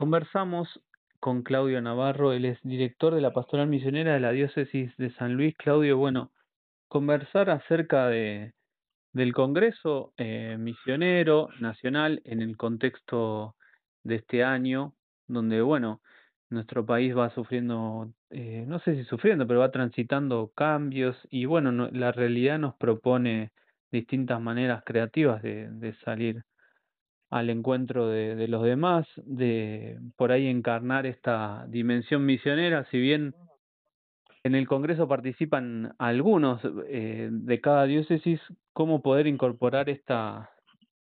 Conversamos con Claudio Navarro, él es director de la Pastoral Misionera de la Diócesis de San Luis. Claudio, bueno, conversar acerca de, del Congreso eh, Misionero Nacional en el contexto de este año, donde, bueno, nuestro país va sufriendo, eh, no sé si sufriendo, pero va transitando cambios y, bueno, la realidad nos propone distintas maneras creativas de, de salir al encuentro de, los demás, de por ahí encarnar esta dimensión misionera, si bien en el Congreso participan algunos eh, de cada diócesis, cómo poder incorporar esta,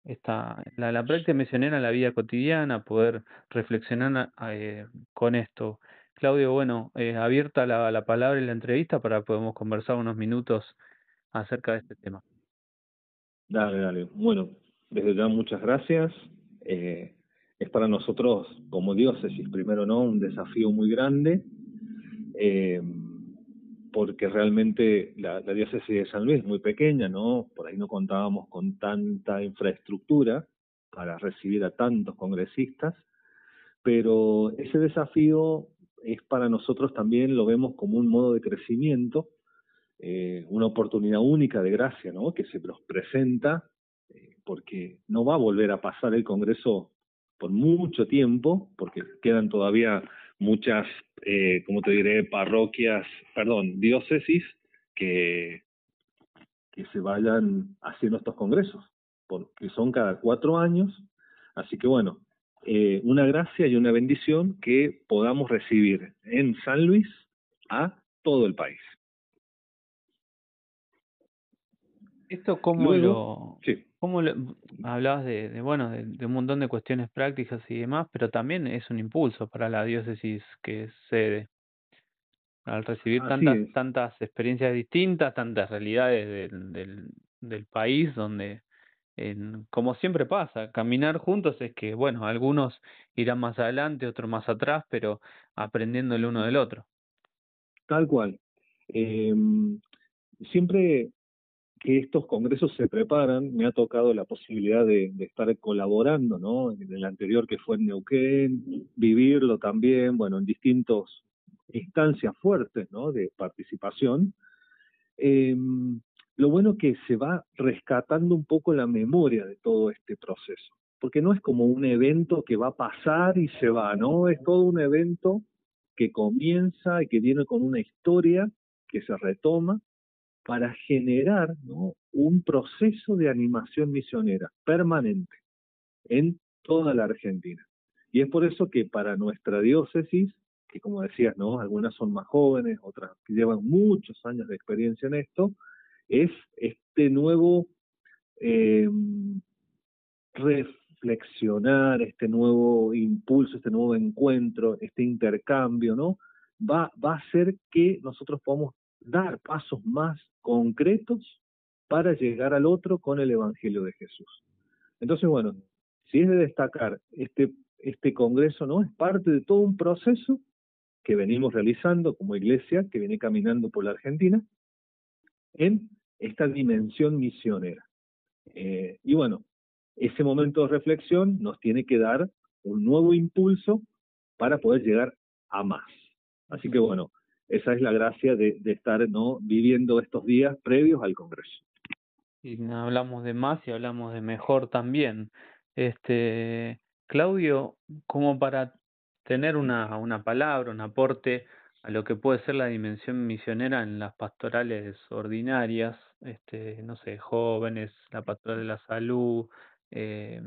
esta la, práctica misionera en la vida cotidiana, poder reflexionar eh, con esto. Claudio, bueno, eh, abierta la, la palabra y la entrevista para podemos conversar unos minutos acerca de este tema. Dale, dale. Bueno, desde ya muchas gracias. Eh, es para nosotros como diócesis, primero no, un desafío muy grande, eh, porque realmente la, diócesis de San Luis es muy pequeña, ¿no? Por ahí no contábamos con tanta infraestructura para recibir a tantos congresistas, pero ese desafío es para nosotros también, lo vemos como un modo de crecimiento, eh, una oportunidad única de gracia, ¿no? Que se nos presenta porque no va a volver a pasar el Congreso por mucho tiempo, porque quedan todavía muchas, eh, como te diré, parroquias, perdón, diócesis que, que se vayan haciendo estos congresos, porque son cada cuatro años. Así que bueno, eh, una gracia y una bendición que podamos recibir en San Luis a todo el país. ¿Esto cómo lo...? Sí. ¿Cómo lo, hablabas de, de bueno, de, de, un montón de cuestiones prácticas y demás, pero también es un impulso para la diócesis que cede. Al recibir tantas, tantas experiencias distintas, tantas realidades del, del, del país, donde, en, como siempre pasa, caminar juntos es que, bueno, algunos irán más adelante, otros más atrás, pero aprendiendo el uno del otro. Tal cual. Eh, siempre que estos congresos se preparan, me ha tocado la posibilidad de, estar colaborando, ¿no? En el anterior que fue en Neuquén, vivirlo también, bueno, en distintas instancias fuertes, ¿no? De participación. Eh, lo bueno que se va rescatando un poco la memoria de todo este proceso, porque no es como un evento que va a pasar y se va, ¿no? Es todo un evento que comienza y que viene con una historia que se retoma para generar un proceso de animación misionera permanente en toda la Argentina. Y es por eso que para nuestra diócesis, que como decías, ¿no? algunas son más jóvenes, otras llevan muchos años de experiencia en esto, es este nuevo eh, reflexionar, este nuevo impulso, este nuevo encuentro, este intercambio, ¿no? Va, va a hacer que nosotros podamos dar pasos más concretos para llegar al otro con el Evangelio de Jesús. Entonces, bueno, si es de destacar, este, este Congreso no es parte de todo un proceso que venimos realizando como iglesia, que viene caminando por la Argentina, en esta dimensión misionera. Eh, y bueno, ese momento de reflexión nos tiene que dar un nuevo impulso para poder llegar a más. Así que bueno, esa es la gracia de, de estar no viviendo estos días previos al Congreso. Y hablamos de más y hablamos de mejor también. Este, Claudio, como para tener una, una palabra, un aporte a lo que puede ser la dimensión misionera en las pastorales ordinarias, este, no sé, jóvenes, la pastoral de la salud, eh,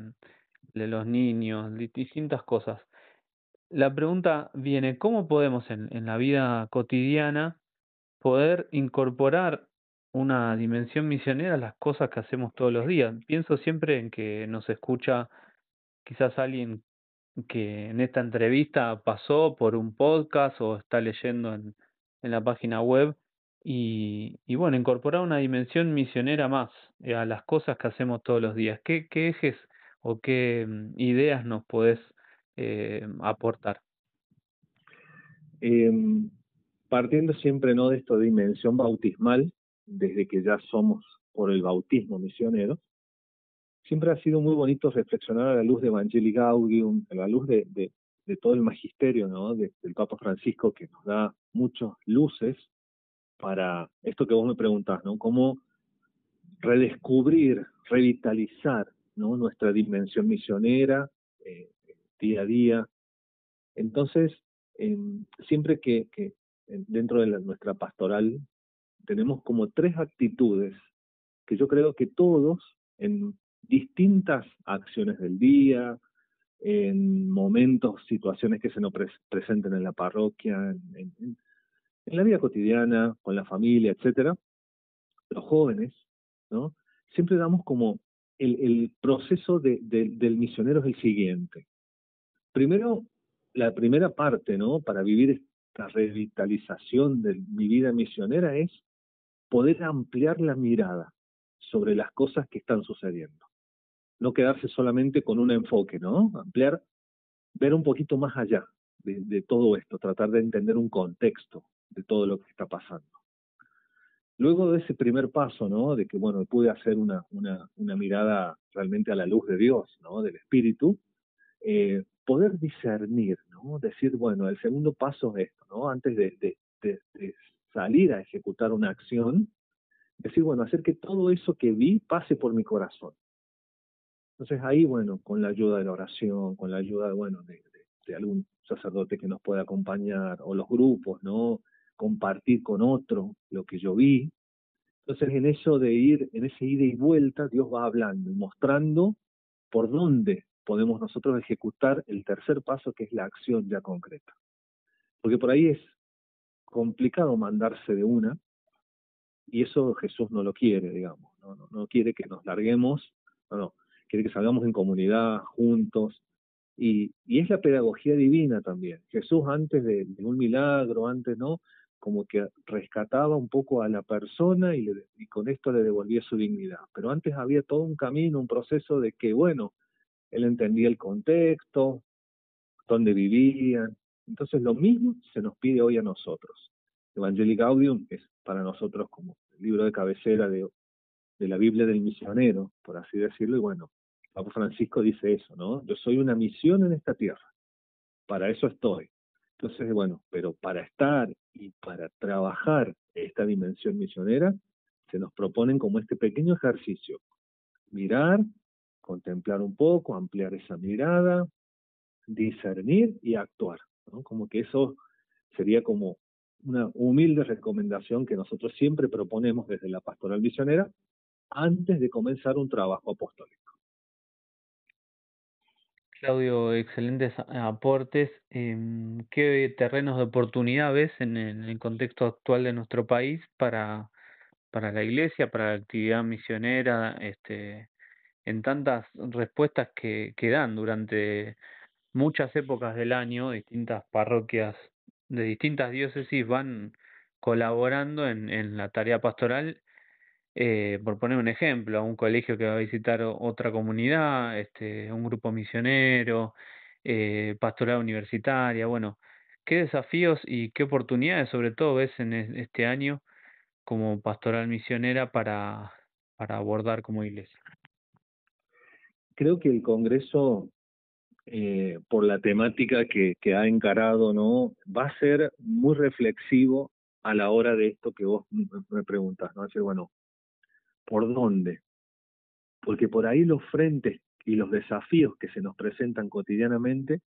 de los niños, distintas cosas la pregunta viene, ¿cómo podemos en, en la vida cotidiana poder incorporar una dimensión misionera a las cosas que hacemos todos los días? Pienso siempre en que nos escucha quizás alguien que en esta entrevista pasó por un podcast o está leyendo en, en la página web y, y bueno, incorporar una dimensión misionera más eh, a las cosas que hacemos todos los días. ¿Qué, qué ejes o qué mm, ideas nos podés eh, aportar? Eh, partiendo siempre no de esta dimensión bautismal, desde que ya somos por el bautismo misioneros, siempre ha sido muy bonito reflexionar a la luz de Evangelii Gaudium, a la luz de, de, de todo el magisterio ¿no? del Papa Francisco que nos da muchas luces para esto que vos me preguntás, ¿no? Cómo redescubrir, revitalizar ¿no? nuestra dimensión misionera eh, día a día. Entonces, siempre que, que, dentro de nuestra pastoral tenemos como tres actitudes que yo creo que todos en distintas acciones del día, en momentos, situaciones que se nos presenten en la parroquia, en, la vida cotidiana, con la familia, etcétera, los jóvenes, ¿no? Siempre damos como el, proceso del misionero es el siguiente. Primero, la primera parte, ¿no? Para vivir esta revitalización de mi vida misionera es poder ampliar la mirada sobre las cosas que están sucediendo. No quedarse solamente con un enfoque, ¿no? Ampliar, ver un poquito más allá de, todo esto, tratar de entender un contexto de todo lo que está pasando. Luego de ese primer paso, ¿no? De que, bueno, pude hacer una, una, una mirada realmente a la luz de Dios, ¿no? Del Espíritu, eh, poder discernir, ¿no? Decir, bueno, el segundo paso es esto, ¿no? Antes de, de, de salir a ejecutar una acción, decir, bueno, hacer que todo eso que vi pase por mi corazón. Entonces ahí, bueno, con la ayuda de la oración, con la ayuda, bueno, de, de, algún sacerdote que nos pueda acompañar, o los grupos, ¿no? Compartir con otro lo que yo vi. Entonces en eso de ir, en ese ida y vuelta, Dios va hablando y mostrando por dónde podemos nosotros ejecutar el tercer paso, que es la acción ya concreta. Porque por ahí es complicado mandarse de una, y eso Jesús no lo quiere, digamos, no, no, no quiere que nos larguemos, no, no, quiere que salgamos en comunidad, juntos, y, y es la pedagogía divina también. Jesús antes de, un milagro, antes, ¿no? Como que rescataba un poco a la persona y, y con esto le devolvía su dignidad. Pero antes había todo un camino, un proceso de que, bueno, él entendía el contexto, dónde vivían. Entonces lo mismo se nos pide hoy a nosotros. Evangelii Gaudium es para nosotros como el libro de cabecera de, de la Biblia del misionero, por así decirlo, y bueno, Papa Francisco dice eso, ¿no? Yo soy una misión en esta tierra, para eso estoy. Entonces, bueno, pero para estar y para trabajar esta dimensión misionera, se nos proponen como este pequeño ejercicio, mirar, contemplar un poco, ampliar esa mirada, discernir y actuar. Como que eso sería como una humilde recomendación que nosotros siempre proponemos desde la pastoral misionera antes de comenzar un trabajo apostólico. Claudio, excelentes aportes. Em, ¿Qué terrenos de oportunidad ves en el contexto actual de nuestro país para, para la iglesia, para la actividad misionera, este, en tantas respuestas que, dan durante muchas épocas del año, distintas parroquias de distintas diócesis van colaborando en, la tarea pastoral. Eh, por poner un ejemplo, un colegio que va a visitar otra comunidad, este, un grupo misionero, eh, pastoral universitaria, bueno, ¿qué desafíos y qué oportunidades sobre todo ves en este año como pastoral misionera para, para abordar como iglesia? Creo que el Congreso eh, por la temática que, ha encarado, ¿no? Va a ser muy reflexivo a la hora de esto que vos me preguntas, ¿no? Decir, bueno, ¿por dónde? Porque por ahí los frentes y los desafíos que se nos presentan cotidianamente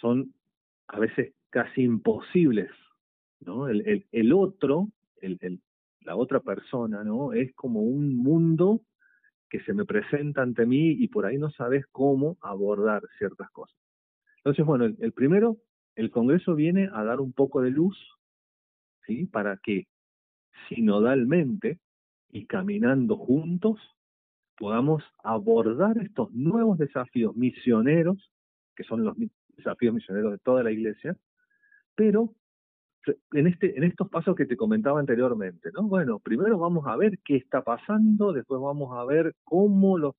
son a veces casi imposibles, ¿no? El, otro, el, la otra persona, ¿no? Es como un mundo que se me presenta ante mí y por ahí no sabes cómo abordar ciertas cosas. Entonces, bueno, el, primero, el Congreso viene a dar un poco de luz, ¿sí? Para que sinodalmente y caminando juntos podamos abordar estos nuevos desafíos misioneros, que son los desafíos misioneros de toda la iglesia, pero en, este, en estos pasos que te comentaba anteriormente, ¿no? Bueno, primero vamos a ver qué está pasando, después vamos a ver cómo lo...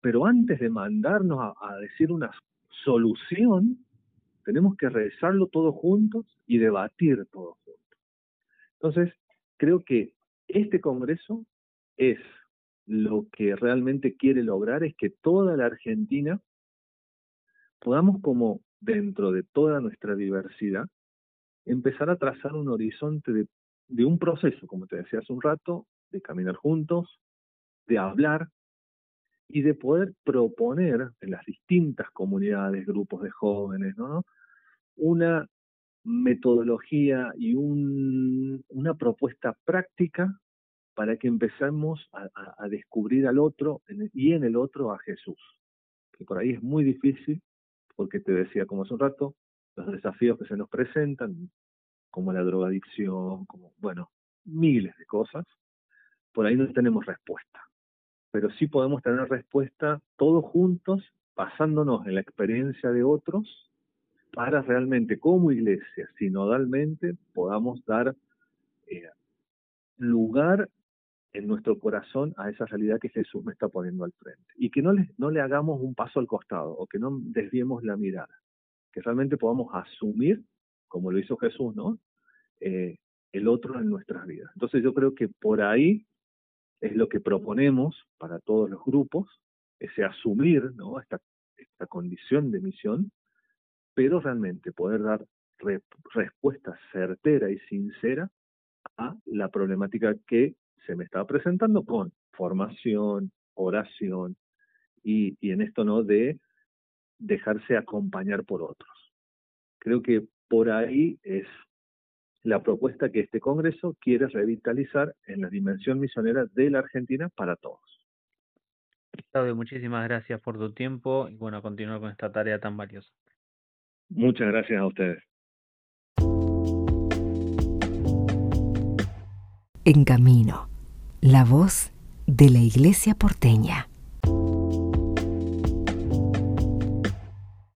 Pero antes de mandarnos a, decir una solución, tenemos que rezarlo todos juntos y debatir todos juntos. Entonces, creo que este Congreso es lo que realmente quiere lograr, es que toda la Argentina podamos como dentro de toda nuestra diversidad, empezar a trazar un horizonte de, un proceso, como te decía hace un rato, de caminar juntos, de hablar y de poder proponer en las distintas comunidades, grupos de jóvenes, una metodología y un, una propuesta práctica para que empecemos a, descubrir al otro y en el otro a Jesús. Que por ahí es muy difícil, porque te decía como hace un rato, los desafíos que se nos presentan, como la drogadicción, como, bueno, miles de cosas, por ahí no tenemos respuesta. Pero sí podemos tener respuesta todos juntos, basándonos en la experiencia de otros, para realmente como iglesia, sinodalmente, podamos dar eh, lugar en nuestro corazón a esa realidad que Jesús me está poniendo al frente. Y que no le, no le hagamos un paso al costado o que no desviemos la mirada. Que realmente podamos asumir, como lo hizo Jesús, ¿no? Eh, el otro en nuestras vidas. Entonces yo creo que por ahí es lo que proponemos para todos los grupos, ese asumir ¿no? esta, esta condición de misión, pero realmente poder dar respuesta certera y sincera a la problemática que se me estaba presentando con formación, oración y, y en esto no de dejarse acompañar por otros. Creo que por ahí es la propuesta que este Congreso quiere revitalizar en la dimensión misionera de la Argentina para todos. Claudio, muchísimas gracias por tu tiempo y bueno, a continuar con esta tarea tan valiosa. Muchas gracias a ustedes. En camino, la voz de la Iglesia porteña.